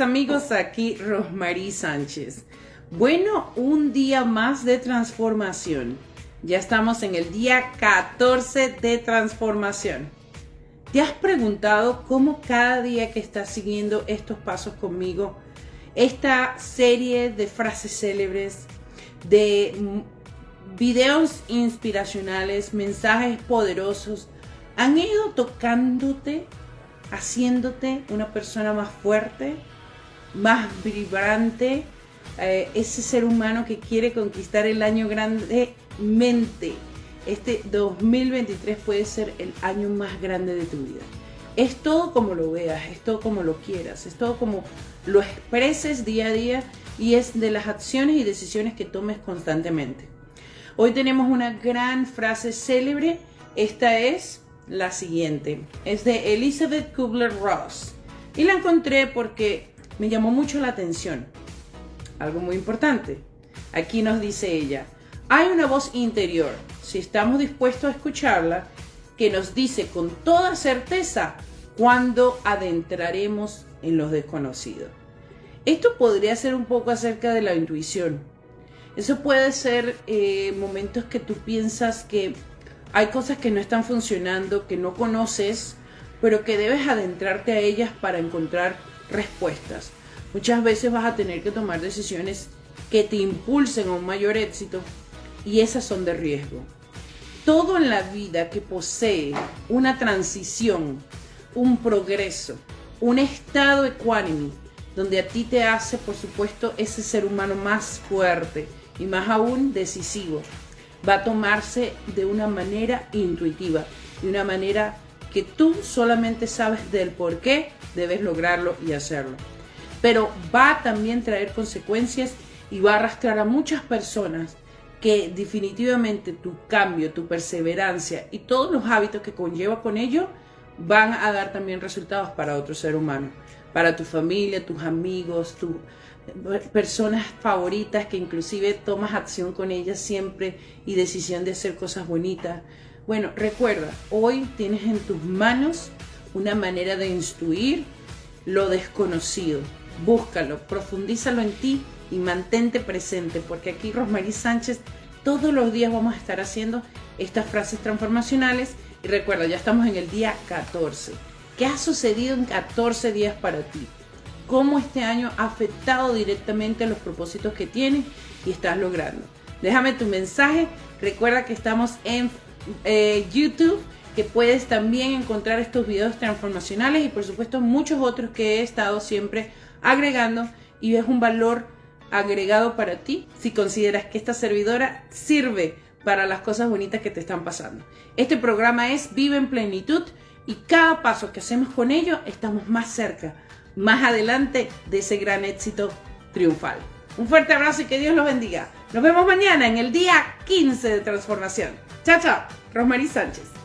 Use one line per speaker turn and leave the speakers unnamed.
Amigos, aquí Rosmarie Sánchez. Bueno, un día más de transformación. Ya estamos en el día 14 de transformación. ¿Te has preguntado cómo cada día que estás siguiendo estos pasos conmigo, esta serie de frases célebres, de videos inspiracionales, mensajes poderosos, han ido tocándote haciéndote una persona más fuerte, más vibrante, eh, ese ser humano que quiere conquistar el año grandemente. Este 2023 puede ser el año más grande de tu vida. Es todo como lo veas, es todo como lo quieras, es todo como lo expreses día a día y es de las acciones y decisiones que tomes constantemente. Hoy tenemos una gran frase célebre. Esta es, la siguiente. Es de Elizabeth Kubler-Ross. Y la encontré porque me llamó mucho la atención. Algo muy importante. Aquí nos dice ella, hay una voz interior, si estamos dispuestos a escucharla, que nos dice con toda certeza cuándo adentraremos en los desconocidos. Esto podría ser un poco acerca de la intuición. Eso puede ser eh, momentos que tú piensas que hay cosas que no están funcionando, que no conoces, pero que debes adentrarte a ellas para encontrar respuestas. Muchas veces vas a tener que tomar decisiones que te impulsen a un mayor éxito y esas son de riesgo. Todo en la vida que posee una transición, un progreso, un estado ecuánime, donde a ti te hace, por supuesto, ese ser humano más fuerte y más aún decisivo, va a tomarse de una manera intuitiva, de una manera que tú solamente sabes del por qué debes lograrlo y hacerlo. Pero va a también traer consecuencias y va a arrastrar a muchas personas que definitivamente tu cambio, tu perseverancia y todos los hábitos que conlleva con ello van a dar también resultados para otro ser humano, para tu familia, tus amigos, tu, personas favoritas que inclusive tomas acción con ellas siempre y decisión de hacer cosas bonitas. Bueno, recuerda, hoy tienes en tus manos una manera de instruir lo desconocido. Búscalo, profundízalo en ti y mantente presente, porque aquí Rosmarie Sánchez todos los días vamos a estar haciendo estas frases transformacionales. Y recuerda, ya estamos en el día 14. ¿Qué ha sucedido en 14 días para ti? cómo este año ha afectado directamente a los propósitos que tienes y estás logrando. Déjame tu mensaje. Recuerda que estamos en eh, YouTube, que puedes también encontrar estos videos transformacionales y por supuesto muchos otros que he estado siempre agregando y es un valor agregado para ti si consideras que esta servidora sirve para las cosas bonitas que te están pasando. Este programa es Vive en Plenitud y cada paso que hacemos con ello estamos más cerca más adelante de ese gran éxito triunfal. Un fuerte abrazo y que Dios los bendiga. Nos vemos mañana en el día 15 de transformación. Chao, chao. Rosmarie Sánchez.